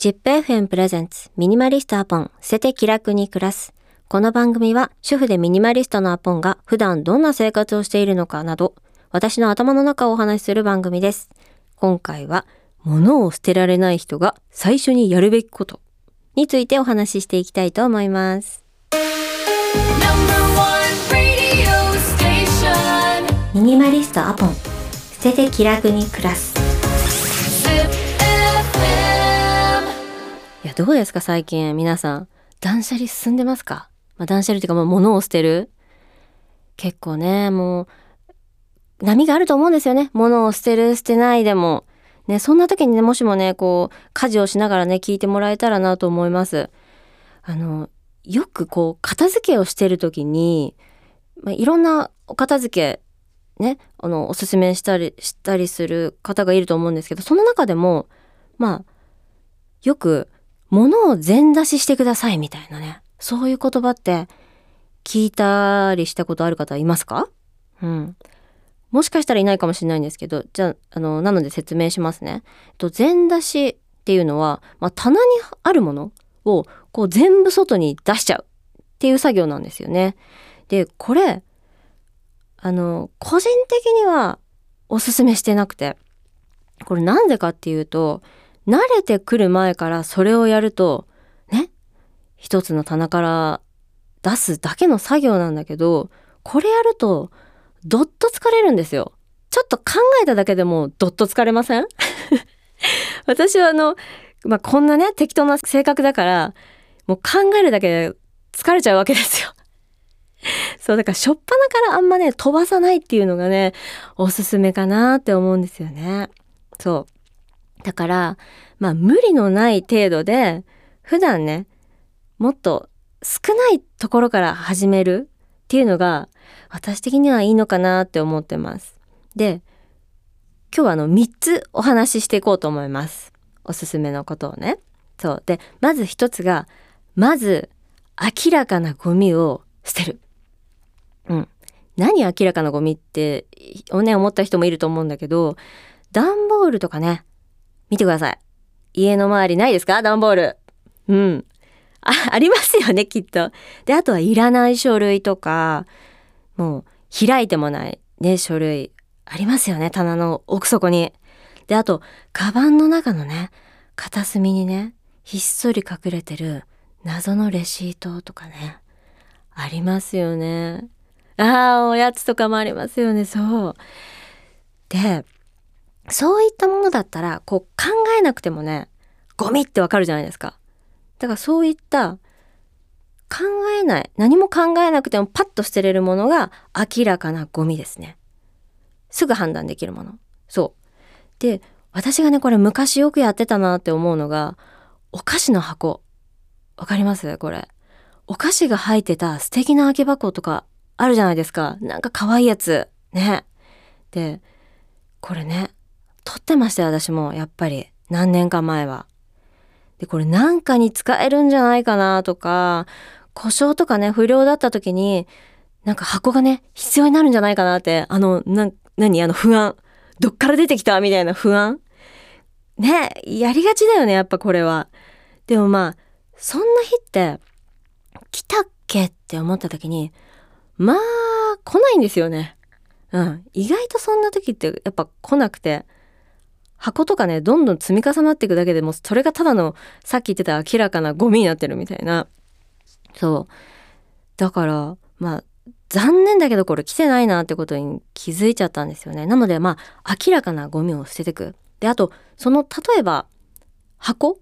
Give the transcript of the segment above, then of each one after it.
ZIPFM プレゼンツミニマリストアポン捨てて気楽に暮らす。この番組は主婦でミニマリストのアポンが普段どんな生活をしているのかなど私の頭の中をお話しする番組です。今回は物を捨てられない人が最初にやるべきことについてお話ししていきたいと思います。ミニマリストアポン捨てて気楽に暮らす。いや、どうですか最近皆さん。断捨離進んでますか？まあ、断捨離っていうかもう物を捨てる？結構ね、もう、波があると思うんですよね。物を捨てる、捨てないでも。ね、そんな時にね、もしもね、こう、家事をしながらね、聞いてもらえたらなと思います。あの、よくこう、片付けをしてる時に、まあ、いろんなお片付け、ね、あの、おすすめしたり、したりする方がいると思うんですけど、その中でも、まあ、よく物を全出ししてくださいみたいなねそういう言葉って聞いたりしたことある方いますか？うんもしかしたらいないかもしれないんですけどじゃああのなので説明しますね。と全出しっていうのは、まあ、棚にあるものをこう全部外に出しちゃうっていう作業なんですよね。でこれあの個人的にはおすすめしてなくてこれなんでかっていうと慣れてくる前からそれをやるとね一つの棚から出すだけの作業なんだけどこれやるとどっと疲れるんですよ。ちょっと考えただけでもどっと疲れません？私はあの、まあ、こんなね適当な性格だからもう考えるだけで疲れちゃうわけですよ。そうだから初っ端からあんまね飛ばさないっていうのがねおすすめかなって思うんですよね。そう。だから、まあ無理のない程度で、普段ね、もっと少ないところから始めるっていうのが、私的にはいいのかなって思ってます。で、今日はあの3つお話ししていこうと思います。おすすめのことをね。そう。で、まず一つが、まず明らかなゴミを捨てる。うん。何明らかなゴミって、おね、思った人もいると思うんだけど、段ボールとかね、見てください。家の周りないですか？段ボール。うん。あ、ありますよね、きっと。で、あとはいらない書類とか、もう開いてもないね、書類。ありますよね、棚の奥底に。で、あと、カバンの中のね、片隅にね、ひっそり隠れてる謎のレシートとかね。ありますよね。ああ、おやつとかもありますよね、そう。で、そういったものだったら、こう考えなくてもね、ゴミってわかるじゃないですか。だからそういった考えない、何も考えなくてもパッと捨てれるものが明らかなゴミですね。すぐ判断できるもの。そう。で、私がね、これ昔よくやってたなって思うのが、お菓子の箱。わかります？これ。お菓子が入ってた素敵な空き箱とかあるじゃないですか。なんか可愛いやつ。ね。で、これね、撮ってましたよ、私も。やっぱり。何年か前は。で、これなんかに使えるんじゃないかなとか、故障とかね、不良だった時に、なんか箱がね、必要になるんじゃないかなって、あの、な、何あの不安。どっから出てきた？みたいな不安。ね、やりがちだよね、やっぱこれは。でもまあ、そんな日って、来たっけって思った時に、まあ、来ないんですよね。うん。意外とそんな時ってやっぱ来なくて、箱とかね、どんどん積み重なっていくだけでも、それがただの、さっき言ってた明らかなゴミになってるみたいな。そう。だから、まあ、残念だけどこれ来てないなってことに気づいちゃったんですよね。なので、まあ、明らかなゴミを捨ててく。で、あと、その、例えば、箱？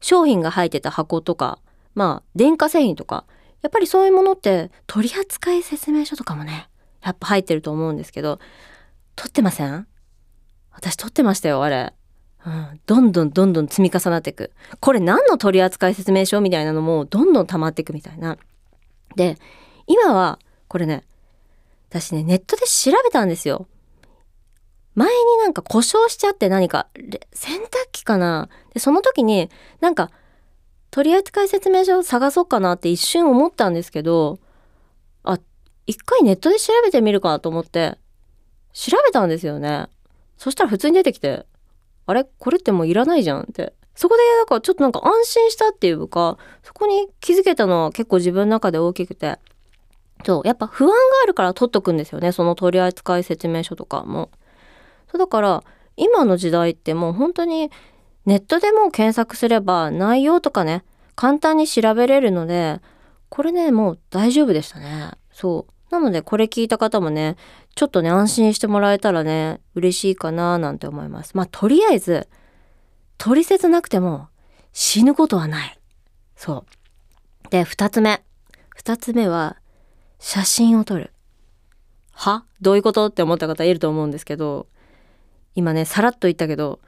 商品が入ってた箱とか、まあ、電化製品とか、やっぱりそういうものって取扱説明書とかもね、やっぱ入ってると思うんですけど、取ってません？私取ってましたよ、あれ。うん、どんどんどんどん積み重なっていく。これ何の取扱説明書みたいなのもどんどん溜まっていくみたいな。で、今は、これね、私ね、ネットで調べたんですよ。前になんか故障しちゃって何か、洗濯機かなで、その時になんか、取扱説明書を探そうかなって一瞬思ったんですけど、あ、一回ネットで調べてみるかと思って、調べたんですよね。そしたら普通に出てきて、あれ？これってもういらないじゃんって。そこでだかちょっとなんか安心したっていうかそこに気づけたのは結構自分の中で大きくて。そうやっぱ不安があるから取っとくんですよね。その取扱説明書とかも。そうだから今の時代ってもう本当にネットでも検索すれば内容とかね簡単に調べれるのでこれねもう大丈夫でしたね。そう。なのでこれ聞いた方もねちょっとね安心してもらえたらね嬉しいかななんて思います。まあとりあえず取説なくても死ぬことはない。そう。で二つ目。二つ目は写真を撮る。は？どういうことって思った方いると思うんですけど今ねさらっと言ったけど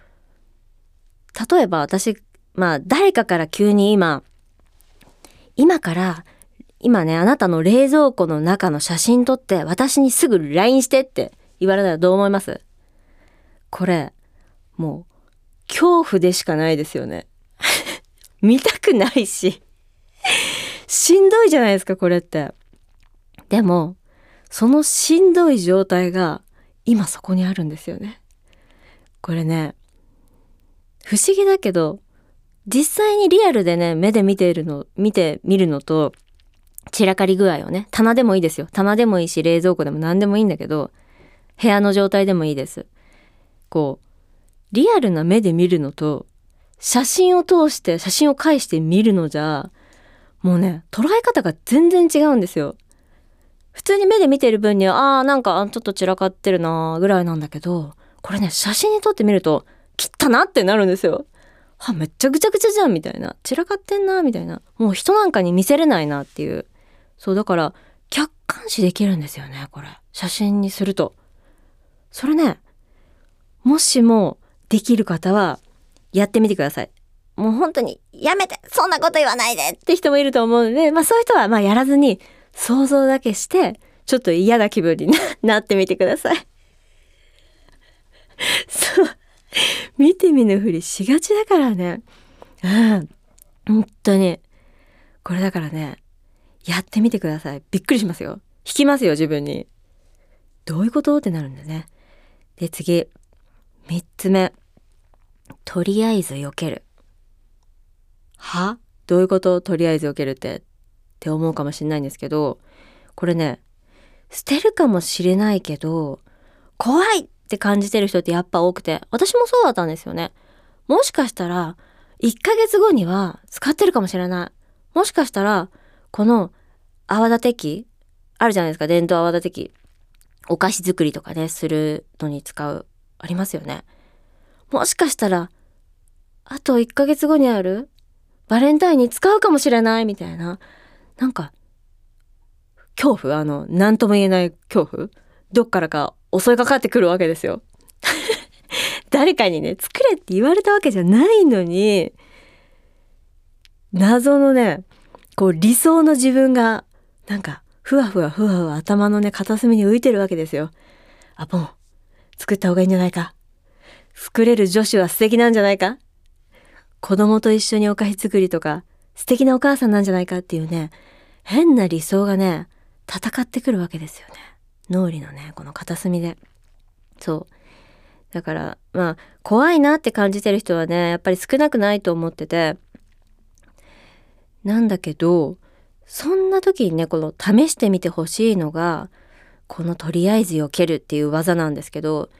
例えば私まあ誰かから急に今今から今ねあなたの冷蔵庫の中の写真撮って私にすぐ LINE してって言われたらどう思います？これもう恐怖でしかないですよね。見たくないし。しんどいじゃないですかこれって。でもそのしんどい状態が今そこにあるんですよね。これね不思議だけど実際にリアルでね目で見ているの見てみるのと散らかり具合をね棚でもいいですよ。棚でもいいし冷蔵庫でも何でもいいんだけど部屋の状態でもいいです。こうリアルな目で見るのと写真を通して写真を返して見るのじゃもうね捉え方が全然違うんですよ。普通に目で見てる分にはあーなんかちょっと散らかってるなーぐらいなんだけどこれね写真に撮ってみると切ったなってなるんですよ。はめっちゃぐちゃぐちゃじゃんみたいな。散らかってんなみたいな。もう人なんかに見せれないなっていう。そうだから客観視できるんですよねこれ。写真にすると。それねもしもできる方はやってみてください。もう本当にやめてそんなこと言わないでって人もいると思うのでまあそういう人はまあやらずに想像だけしてちょっと嫌な気分にななってみてください。そう。見て見ぬふりしがちだからね。うん。本当に。これだからねやってみてください。びっくりしますよ。引きますよ自分に。どういうこと？ってなるんだね。で次。三つ目。とりあえず避ける。は？どういうこと？とりあえず避けるって。って思うかもしれないんですけど。これね捨てるかもしれないけど怖いって感じてる人ってやっぱ多くて私もそうだったんですよね。もしかしたら1ヶ月後には使ってるかもしれない。もしかしたらこの泡立て器あるじゃないですか。伝統泡立て器。お菓子作りとかねするのに使うありますよね。もしかしたらあと1ヶ月後にあるバレンタインに使うかもしれないみたいな。なんか恐怖？あの何とも言えない恐怖？どっからか襲いかかってくるわけですよ。誰かにね作れって言われたわけじゃないのに謎のねこう理想の自分がなんかふわふわふわふわ頭のね片隅に浮いてるわけですよ。あもう作った方がいいんじゃないか。作れる女子は素敵なんじゃないか。子供と一緒にお菓子作りとか素敵なお母さんなんじゃないかっていうね変な理想がね戦ってくるわけですよね。脳裏のねこの片隅で。そう。だからまあ怖いなって感じてる人はねやっぱり少なくないと思ってて。なんだけどそんな時にねこの試してみてほしいのがこのとりあえず避けるっていう技なんですけど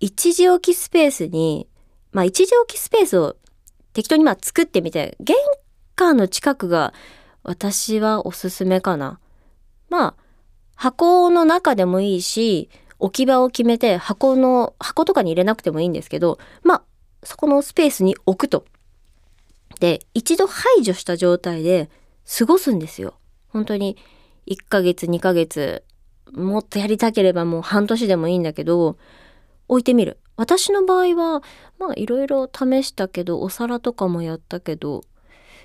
一時置きスペースにまあ一時置きスペースを適当にまあ作ってみて玄関の近くが私はおすすめかな。まあ箱の中でもいいし置き場を決めて箱の箱とかに入れなくてもいいんですけどまあそこのスペースに置くと。で一度排除した状態で過ごすんですよ。本当に1ヶ月2ヶ月もっとやりたければもう半年でもいいんだけど置いてみる。私の場合はまあいろいろ試したけどお皿とかもやったけど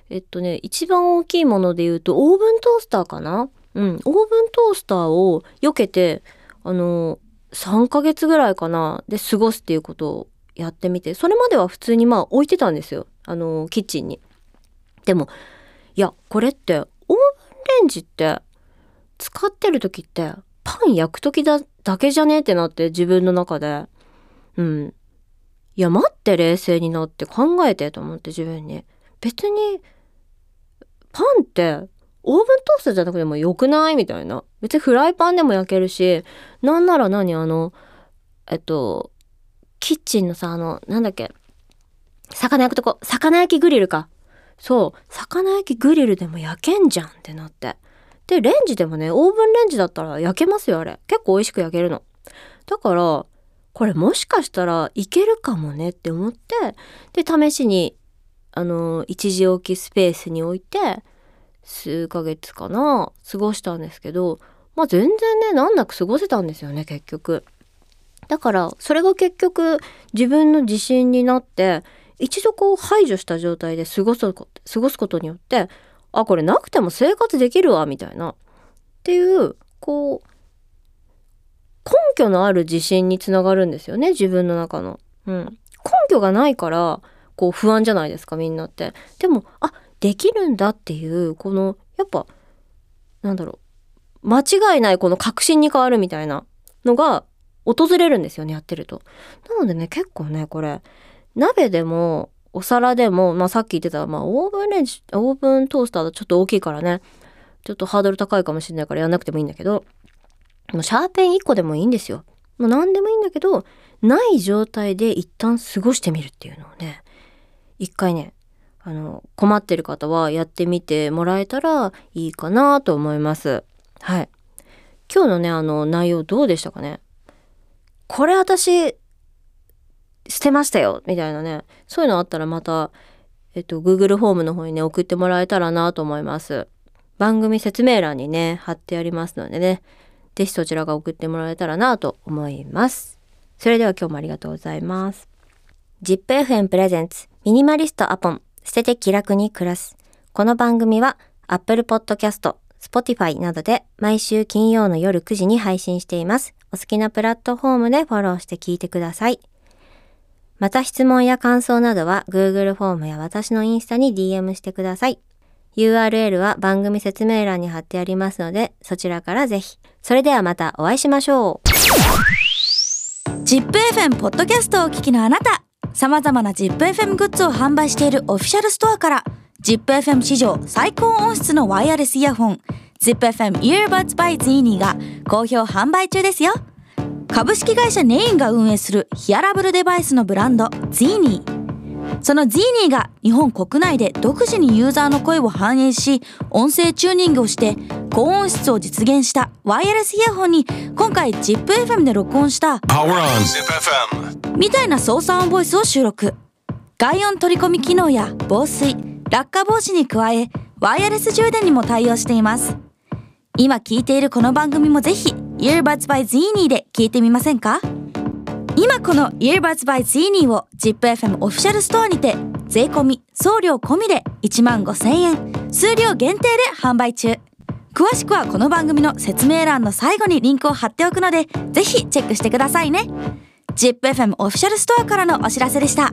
えっとね一番大きいもので言うとオーブントースターかな？うん。オーブントースターを避けてあの3ヶ月ぐらいかなで過ごすっていうことをやってみてそれまでは普通にまあ置いてたんですよ。あのキッチンに。でもいやこれってオーブンレンジって使ってる時ってパン焼く時だだけじゃね？えってなって自分の中で。うん。いや待って冷静になって考えてと思って自分に。別にパンってオーブントースターじゃなくてもよくない？みたいな。別にフライパンでも焼けるしなんなら何？あのえっとキッチンのさあのなんだっけ？魚焼くとこ。魚焼きグリルか。そう。魚焼きグリルでも焼けんじゃんってなって。でレンジでもねオーブンレンジだったら焼けますよあれ。結構美味しく焼けるの。だからこれもしかしたらいけるかもねって思ってで試しにあの一時置きスペースに置いて数ヶ月かな過ごしたんですけどまあ全然ね難なく過ごせたんですよね結局。だからそれが結局自分の自信になって一度こう排除した状態で過ごす過ごすことによってあこれなくても生活できるわみたいなっていうこう根拠のある自信につながるんですよね自分の中の。うん、根拠がないからこう不安じゃないですかみんなって。でもあできるんだっていうこのやっぱなんだろう間違いないこの確信に変わるみたいなのが訪れるんですよねやってると。なのでね結構ねこれ鍋でもお皿でも、まあ、さっき言ってた、まあ、オーブンレンジオーブントースターだとちょっと大きいからねちょっとハードル高いかもしれないからやんなくてもいいんだけどもうシャーペン1個でもいいんですよ。もう何でもいいんだけどない状態で一旦過ごしてみるっていうのをね一回ねあの困ってる方はやってみてもらえたらいいかなと思います。はい。今日のねあの内容どうでしたかね？これ私捨てましたよみたいなねそういうのあったらまたえっと Google フォームの方にね送ってもらえたらなと思います。番組説明欄にね貼ってありますのでねぜひそちらが送ってもらえたらなと思います。それでは今日もありがとうございます。ZIPFM プレゼンツミニマリストアポン捨てて気楽に暮らす。この番組は Apple Podcast、Spotify などで毎週金曜の夜9時に配信しています。お好きなプラットフォームでフォローして聞いてください。また質問や感想などは Google フォームや私のインスタに DM してください。URL は番組説明欄に貼ってありますので、そちらからぜひ。それではまたお会いしましょう。ZIPFM ポッドキャストをお聞きのあなた様々な ZIPFM グッズを販売しているオフィシャルストアから ZIPFM 史上最高音質のワイヤレスイヤホン ZIPFM Earbuds by Zini が好評販売中ですよ株式会社ネインが運営するヒアラブルデバイスのブランド Zini その Zini が日本国内で独自にユーザーの声を反映し音声チューニングをして高音質を実現したワイヤレスイヤホンに今回 ZIPFM で録音した.みたいな操作音ボイスを収録。外音取り込み機能や防水落下防止に加えワイヤレス充電にも対応しています。今聞いているこの番組もぜひ Earbuds by Zini で聞いてみませんか？今この Earbuds by Zini を ZIPFM オフィシャルストアにて税込み送料込みで1万5000円数量限定で販売中。詳しくはこの番組の説明欄の最後にリンクを貼っておくのでぜひチェックしてくださいね。ZIPFM オフィシャルストアからのお知らせでした。